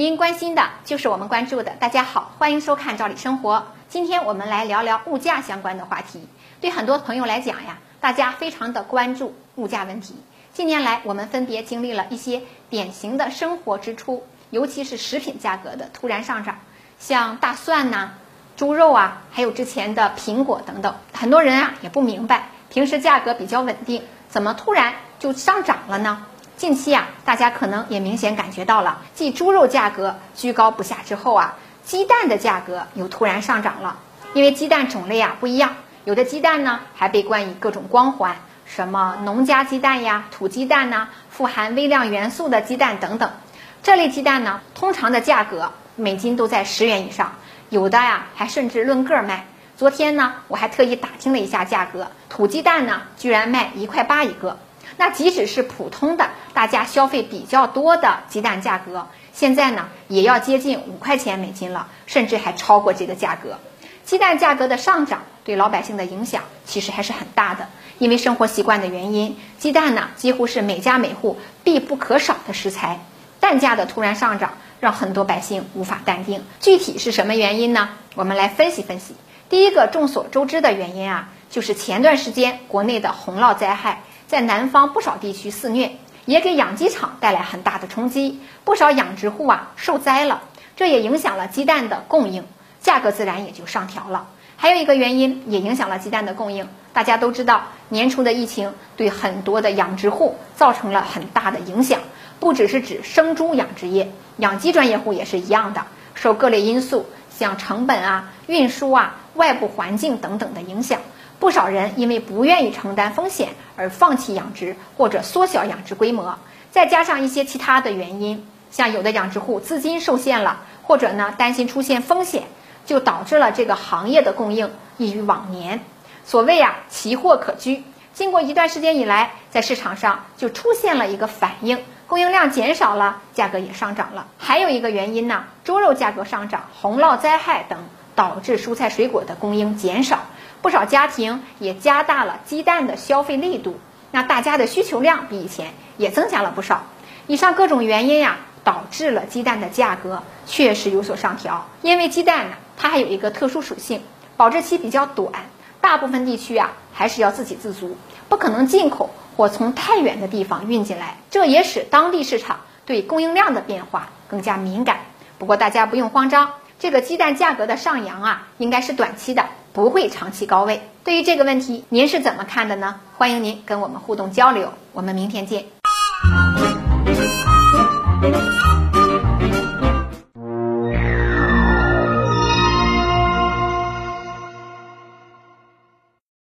您关心的就是我们关注的。大家好，欢迎收看《赵理生活》。今天我们来聊聊物价相关的话题。对很多朋友来讲呀，大家非常的关注物价问题。近年来，我们分别经历了一些典型的生活支出，尤其是食品价格的突然上涨，像大蒜呐、猪肉啊，还有之前的苹果等等。很多人啊也不明白，平时价格比较稳定，怎么突然就上涨了呢？近期啊，大家可能也明显感觉到了，继猪肉价格居高不下之后啊，鸡蛋的价格又突然上涨了。因为鸡蛋种类啊不一样，有的鸡蛋呢还被冠以各种光环，什么农家鸡蛋呀、土鸡蛋呐、富含微量元素的鸡蛋等等。这类鸡蛋呢，通常的价格每斤都在十元以上，有的呀还甚至论个卖。昨天呢，我还特意打听了一下价格，土鸡蛋呢居然卖一块八一个。那即使是普通的，大家消费比较多的鸡蛋价格，现在呢也要接近五块钱每斤了，甚至还超过这个价格。鸡蛋价格的上涨对老百姓的影响其实还是很大的，因为生活习惯的原因，鸡蛋呢几乎是每家每户必不可少的食材。蛋价的突然上涨，让很多百姓无法淡定。具体是什么原因呢？我们来分析分析。第一个众所周知的原因啊，就是前段时间国内的洪涝灾害。在南方不少地区肆虐，也给养鸡场带来很大的冲击，不少养殖户啊受灾了，这也影响了鸡蛋的供应，价格自然也就上调了。还有一个原因也影响了鸡蛋的供应，大家都知道，年初的疫情对很多的养殖户造成了很大的影响，不只是指生猪养殖业，养鸡专业户也是一样的，受各类因素，像成本啊、运输啊、外部环境等等的影响。不少人因为不愿意承担风险而放弃养殖或者缩小养殖规模，再加上一些其他的原因，像有的养殖户资金受限了，或者呢担心出现风险，就导致了这个行业的供应异于往年。所谓啊，奇货可居。经过一段时间以来，在市场上就出现了一个反应，供应量减少了，价格也上涨了。还有一个原因呢，猪肉价格上涨、洪涝灾害等导致蔬菜水果的供应减少。不少家庭也加大了鸡蛋的消费力度，那大家的需求量比以前也增加了不少。以上各种原因呀，导致了鸡蛋的价格确实有所上调。因为鸡蛋呢，它还有一个特殊属性，保质期比较短，大部分地区啊还是要自给自足，不可能进口或从太远的地方运进来，这也使当地市场对供应量的变化更加敏感。不过大家不用慌张，这个鸡蛋价格的上扬啊，应该是短期的。不会长期高位。对于这个问题，您是怎么看的呢？欢迎您跟我们互动交流。我们明天见。